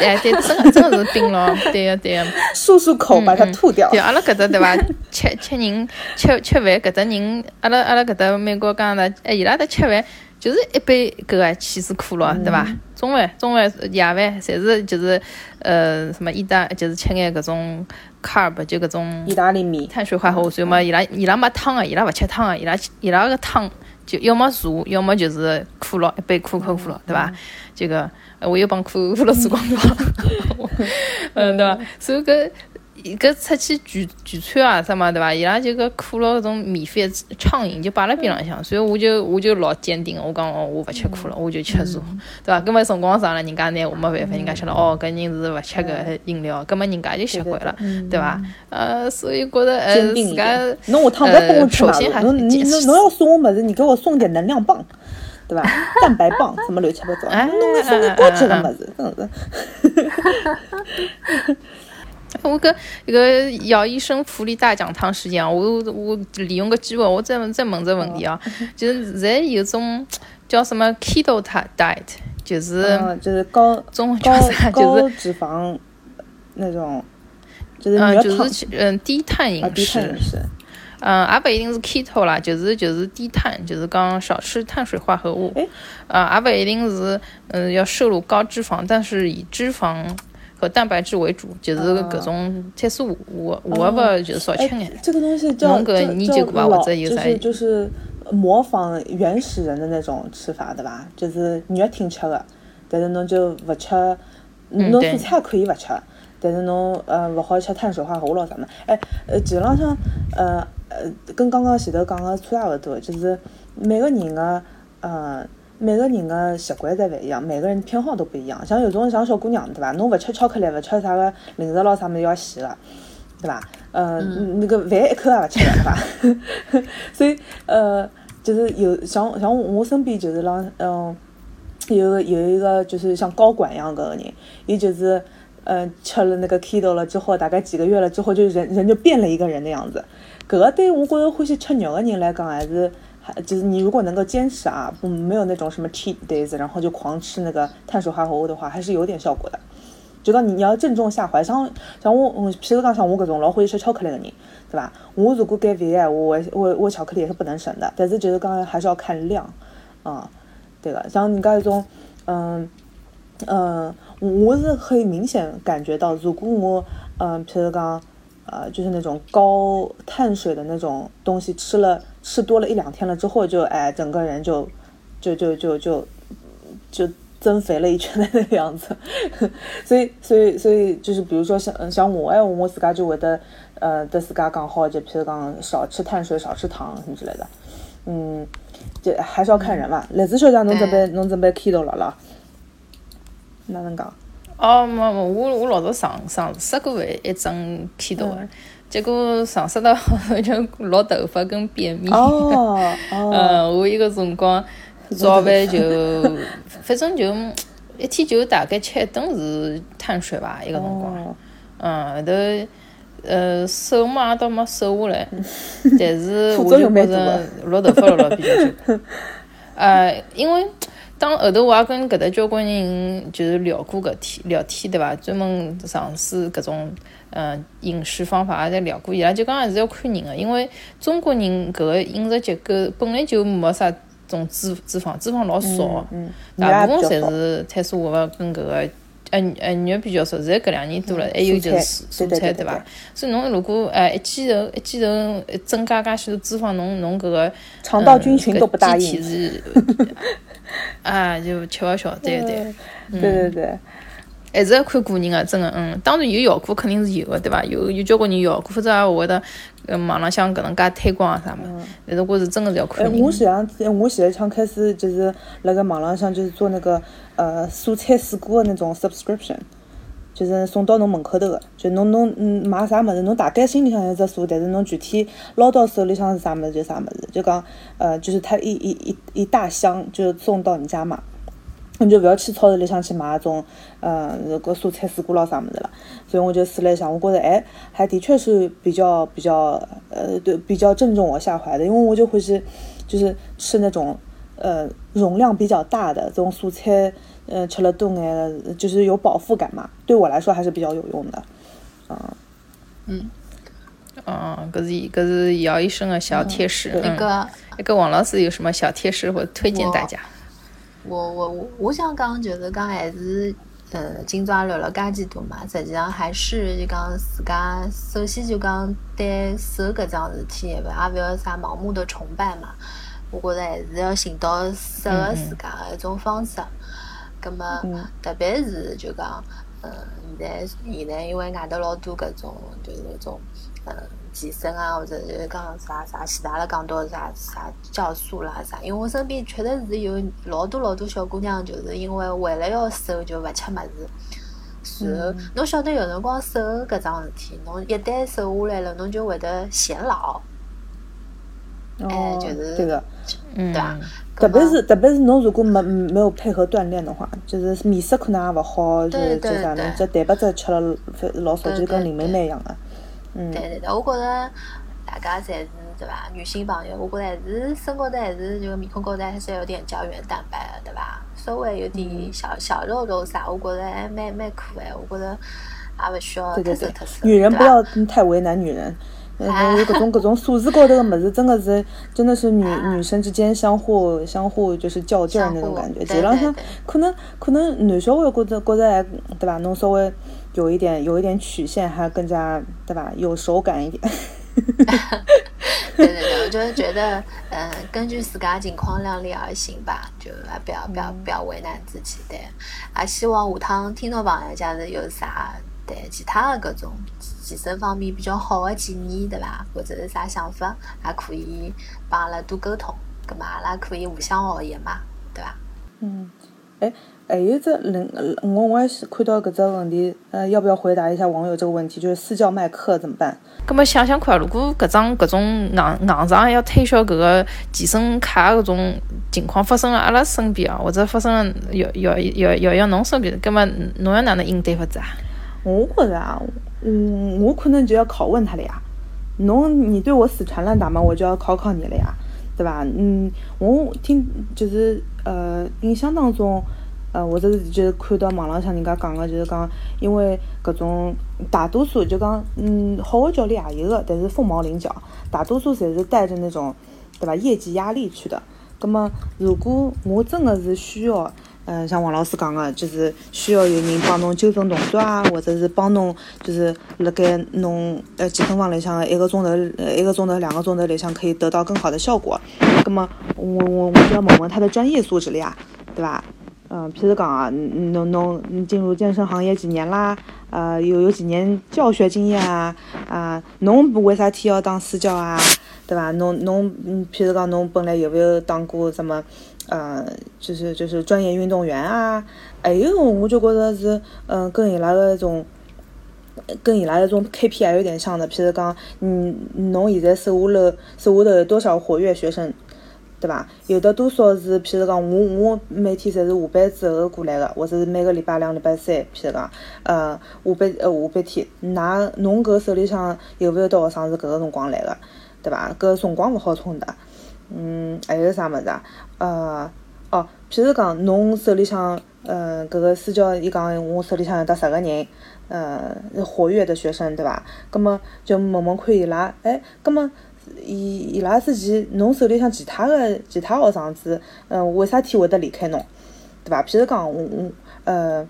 哎，对，真个真个是冰牢，对个对个。漱漱口，把它吐掉。对，阿拉搿搭对伐？吃吃人吃吃饭，搿搭人，阿拉阿拉搿搭美国讲的，哎，伊拉搭吃饭。就是一杯搿个起司可乐，对伐？中饭、中饭、夜饭，侪是就是呃什么意大，就是吃眼搿种 carb，就搿种意大利面、碳水化合物。所以嘛，伊拉伊拉没汤个，伊拉勿吃汤个，伊拉伊拉个汤就要么茶，要么就是可乐，一杯可口可乐，对伐？这个我又帮可口可乐做广告，嗯，对伐？所以搿。搿出去聚聚餐啊什么对伐？伊拉就搿可乐搿种免费畅饮就摆辣边浪向，所以我就我就老坚定，我讲哦，我勿吃可乐，我就吃茶，对伐？搿么辰光长了，人家拿我没办法，人家晓得哦，搿人是勿吃搿饮料，搿么人家就习惯了，对伐？呃，所以觉得呃自家侬下趟再帮我吃嘛，侬侬侬要送我物事，你给我送点能量棒，对吧？蛋白棒什么乱七八糟，侬送点高级的物事，真是。我跟一个姚医生福利大讲堂时间，我我利用个机会，我再再问这问题啊，就是现在有种叫什么 keto diet，就是就是高中文叫啥？就是脂肪那种，就是嗯，就是嗯低碳饮食，嗯，也不一定是 keto 啦，就是就是低碳，就是讲少吃碳水化合物，啊，也不一定是嗯要摄入高脂肪，但是以脂肪。蛋白质为主，就是各种菜蔬，我我不就是少吃眼。这个东西叫叫老，就是就是模仿原始人的那种吃法，对吧？就是肉挺吃的，但是侬就不吃，侬蔬菜可以不吃，但是侬呃不好吃碳水化合物咯啥么？哎呃，基本上像呃呃跟刚刚前头讲的差勿多，就是每个人的呃。每个人的习惯侪勿一样，每个人偏好都不一样。像有种像小姑娘，对伐？侬勿吃巧克力，勿吃啥个零食咯，啥物事要死了，对伐？呃，那个饭一口也勿吃了，对伐？所以呃，就是有像像我身边就是让嗯，有有一个就是像高管一样个人，伊就是嗯吃了那个 keto 了之后，大概几个月了之后，就人人就变了一个人的样子。搿个对我觉着欢喜吃肉的人来讲还是。就是你如果能够坚持啊，不没有那种什么 cheat days，然后就狂吃那个碳水化合物的话，还是有点效果的。就讲你你要正中下怀，像像我，嗯，譬如讲像我这种老欢喜吃巧克力的人，对吧？我如果减肥的话，我我我巧克力也是不能省的。但是就是讲还是要看量，啊，对个。像你搿种，嗯嗯，我是可以明显感觉到，如果我，嗯，譬如讲。呃，就是那种高碳水的那种东西，吃了吃多了一两天了之后，就哎，整个人就就就就就就增肥了一圈的那个样子。所以，所以，所以就是，比如说像像我哎，我自家就会得呃，得自家讲好，就譬如讲少吃碳水，少吃糖什么之类的。嗯，就还是要看人嘛。栗子小姐，侬准备侬准备 keto 了了？哪能讲？哦，没没，我我老早尝尝试过一种 keto 的，结果尝试到就落头发跟便秘。哦哦。嗯，我一个辰光早饭就，反正就一天就大概吃一顿是碳水吧，一个辰光。嗯，后头呃瘦嘛也倒没瘦下来，但是我就觉着落头发落了比较久。呃，因为。当后头我也跟搿搭交关人就是聊过搿天聊天对伐？专门尝试搿种嗯饮食方法也在聊过，伊拉就讲还是要看人个，因为中国人搿个饮食结构本来就没啥种脂脂肪，脂肪老少，大部分侪是碳水化合物跟搿个呃呃肉比较少，现在搿两年多了，还有就是蔬菜对伐？所以侬如果呃一记头一记头增加介许多脂肪，侬侬搿个肠道菌群都不答应。啊，就吃勿消，对对，对对对，还是要看个人个，真个，嗯，当然有效果肯定是有个，对伐？有有交关人效果，否则也勿会得，呃，网浪向搿能介推广啊啥么？但是我是真个是要看人。我实际上，我现在想开始就是辣盖网浪向就是做那个呃蔬菜水果个那种 subscription，就是送到侬门口头个，就侬侬嗯买啥物事，侬大概心里向有只数，但是侬具体捞到手里向是啥物事就啥物事，就讲呃，就是他一一一一大箱就送到你家嘛，你就勿要去超市里向去买那种呃那个蔬菜水果捞啥物事了。所以我就试了一下，我觉得哎，还的确是比较比较呃对比较正中我下怀的，因为我就会是就是吃那种呃容量比较大的这种蔬菜。呃，吃了多眼，就是有饱腹感嘛，对我来说还是比较有用的，嗯，嗯，哦，搿是搿是姚医生的小贴士，那个那个王老师有什么小贴士或推荐大家？我我我我想讲就是讲还是，呃，今朝聊了介几多嘛，实际上还是就讲自家首先就讲对瘦搿桩事体，也勿也勿要啥盲目的崇拜嘛，我觉着还是要寻到适合自家的一种方式。葛么，特别是就讲，嗯，现在现在因为外头老多搿种就是那种，嗯，健身啊，或者就是讲啥啥其他的讲到啥啥酵素啦啥，因为我身边确实是有老多老多小姑娘，就是因为为了要瘦就勿吃物事，然后侬晓得有辰光瘦搿桩事体，侬一旦瘦下来了，侬就会得显老，哎，就是这个，对吧？特别是特别是侬如果没没有配合锻炼的话，就是面色可能也勿好，就就啥侬这蛋白质吃了老少，就跟林妹妹一样的。嗯。对对对，我觉着大家侪是对伐？女性朋友，我觉着还是身高头还是就面孔高头还是有点胶原蛋白的，对伐？稍微有点小小肉肉啥，我觉着还蛮蛮可爱。我觉着也勿需要特色特色。女人不要太为难女人。嗯，有各种各种数字高头的么子，真的是真的是女女生之间相互相互就是较劲儿那种感觉。实际上，可能可能男小孩觉着觉着还对吧？侬稍微有一点有一点曲线，还更加对吧？有手感一点。对对对，我就是觉得，嗯，根据自家情况量力而行吧，就不要不要不要为难自己。对，啊，希望下趟听众朋友假如有啥。对其他的各种健身方面比较好的建议，对伐？或者是啥想法，也可以帮阿拉多沟通，咁嘛阿拉可以互相学习嘛，对伐？嗯，哎，还有只另，我我也是看到搿只问题，呃，要不要回答一下网友这个问题？就是私教卖课怎么办？咁么想想看，如果搿种搿种硬硬上要推销搿个健身卡搿种情况发生了阿拉身边啊，或者发生了要要要要要侬身边，咁么侬要哪能应对法子啊？我觉着啊，嗯，我可能就要拷问他了呀。侬，你对我死缠烂打嘛，我就要考考你了呀，对吧？嗯，我听就是呃，印象当中，呃，或者是就是看到网浪向人家讲个，就是讲，因为搿种大多数就讲，嗯，好的教练也有个，但是凤毛麟角，大多数侪是带着那种，对吧？业绩压力去的。葛么，如果我真的是需要。嗯，像王老师讲的，就是需要有人帮侬纠正动作啊，或者是帮侬，就是辣盖侬呃健身房里向一个钟头呃、一个钟头、两个钟头里向可以得到更好的效果。那么我我我就要问问他的专业素质了呀，对吧？嗯，譬如讲啊，侬侬你进入健身行业几年啦？呃，有有几年教学经验啊？啊，侬为啥体要当私教啊？对吧？侬侬嗯，譬如讲侬本来有没有当过什么？呃，就是就是专业运动员啊，还有我就觉得是，嗯，跟伊拉个种，跟伊拉那种 KPI 有点像的。譬如讲，嗯，侬现在手下头手下头有多少活跃学生，对吧？有的多少是，譬如讲，我我每天侪是下班之后过来的，或者是每个礼拜两、礼拜三，譬如讲，呃，下班呃下班天，那侬搿手里向有没有到学生是搿个辰光来的，对吧？搿辰光勿好冲的。嗯，还有啥物事啊？呃，哦，譬如讲，侬手里向，呃，搿个私教，伊讲我手里向有得十个人，呃，活跃的学生，对伐？葛么就问问看伊拉，哎，葛么伊伊拉之前，侬手里向其他的其他学生子，嗯，为啥体会得离开侬，对伐？譬如讲，我我呃，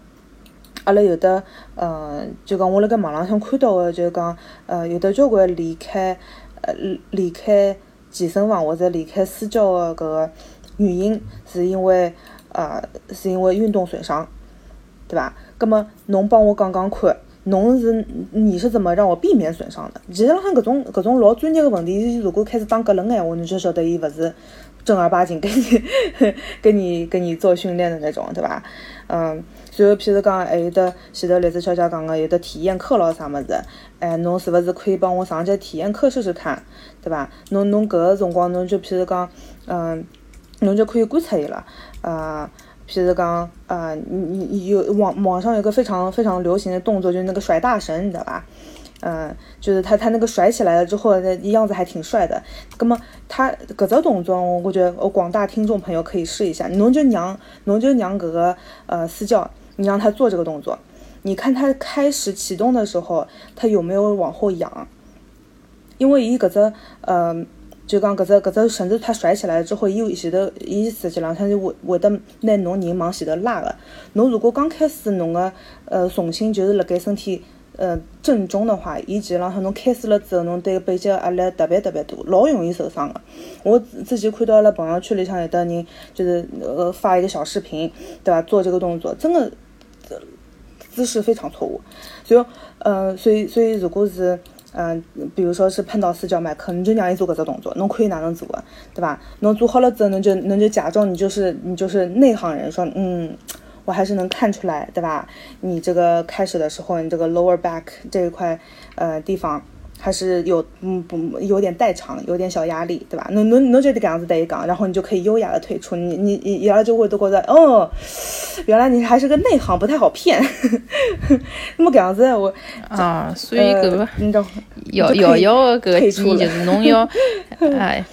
阿拉有的，呃，就讲我辣盖网浪向看到的，就讲，呃，有的交关离开，呃，离开。健身房或者离开私教的搿个原因，是因为呃，是因为运动损伤，对伐？葛么侬帮我讲讲看，侬是你是怎么让我避免损伤的？其实浪搿种搿种老专业的问题，如果开始当搿能闲话，侬就晓得伊勿是正儿八经跟你跟你跟你做训练的那种，对吧？嗯，然后譬如讲还有的前头栗子小姐讲个有的体验课咯啥物事，哎，侬是勿是可以帮我上节体验课试试看，对吧？侬侬搿个辰光侬就譬如讲，嗯，侬就可以观察伊了，呃。譬如讲，呃，你你有网网上有个非常非常流行的动作，就是那个甩大绳，你知道吧？嗯，就是他他那个甩起来了之后，那样子还挺帅的。那么他搿只动作，我觉得我广大听众朋友可以试一下。侬就让侬就让搿个呃私教，你让他做这个动作，你看他开始启动的时候，他有没有往后仰？因为伊搿只呃。就讲搿只搿只绳子，它甩起来之后，伊前头伊实际浪向就会会得拿侬人往前头拉个。侬如果刚开始侬个呃重心就是辣盖身体呃正中的话，伊其实浪向侬开始了之后，侬对背脊压力特别特别大，老容易受伤个。我之前看到了朋友圈里向有的人就是呃发一个小视频，对吧？做这个动作，真的姿势非常错误。所以呃，所以所以如果是。嗯，比如说是碰到四角麦克，你就让伊做搿只动作，侬可以哪能做啊？对吧？侬做好了之后，侬就侬就假装你就是你就是内行人，说嗯，我还是能看出来，对吧？你这个开始的时候，你这个 lower back 这一块呃地方。还是有嗯不有点代偿，有点小压力，对吧？侬侬侬就得搿样子一讲，然后你就可以优雅的退出，你你你伊拉就会都觉得哦，原来你还是个内行，不太好骗。那么搿样子我啊，所以搿个要要要搿个建议就是侬要哎。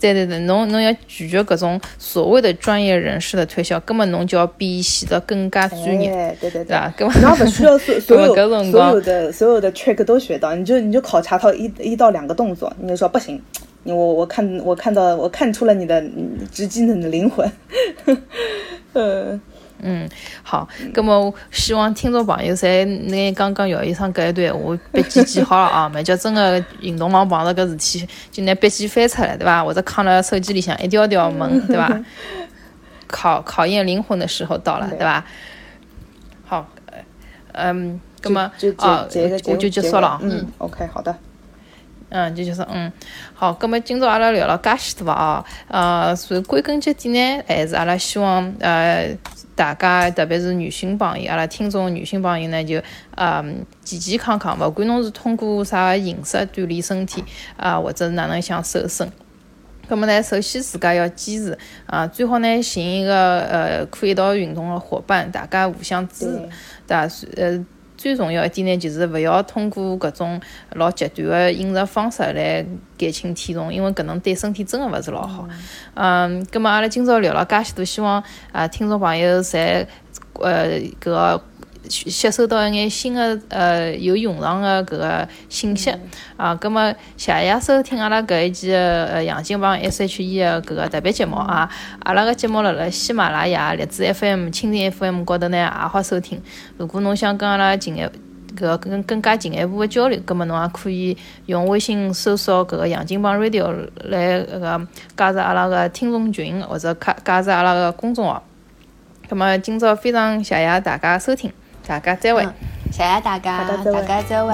对对对，侬侬要拒绝各种所谓的专业人士的推销，根本侬就要比显得更加专业，对对？根本不需要所 所有所有的所有的 trick 都学到，你就你就考察到一一到两个动作，你就说不行，我我看我看到我看出了你的直击你的灵魂，呃。嗯，好，那么希望听众朋友侪拿刚刚姚医生搿一段话笔记记好了啊，万叫真的运动房碰着搿事体，就拿笔记翻出来，对伐？或者扛辣手机里向一条条问，对伐？考考验灵魂的时候到了，对伐？好，嗯，那么啊，我就结束了，嗯，OK，好的。嗯，就就是嗯，好，葛么今朝阿拉聊了介许多啊，呃，所以归根结底呢，还是阿拉希望呃大家，特别是女性朋友，阿拉听众女性朋友呢，就嗯健健康康，勿管侬是通过啥形式锻炼身体啊，或者哪能想瘦身，那么呢，首先自家要坚持啊，最好呢寻一个呃可以一道运动的伙伴，大家互相支持，对伐？呃。最重要一点呢，就是勿要通过搿种老极端的饮食方式来减轻体重，因为搿能对身体真的勿是老好。嗯，葛末阿拉今朝聊了介许多，希望啊听众朋友侪呃搿个。吸收到一眼新的呃有用场的搿个信息啊，葛末谢谢收听阿拉搿一期呃杨金榜 S H E 的搿个特别节目啊，阿拉个节目辣辣喜马拉雅、荔枝 F M、蜻蜓 F M 高头呢也好收听。如果侬想跟阿拉进一搿个更更加进一步的交流，葛末侬也可以用微信搜索搿个杨金榜 Radio 来搿个加入阿拉个听众群，或者加加入阿拉个公众号。葛末今朝非常谢谢大家收听。大家再会。谢谢大家大家再会。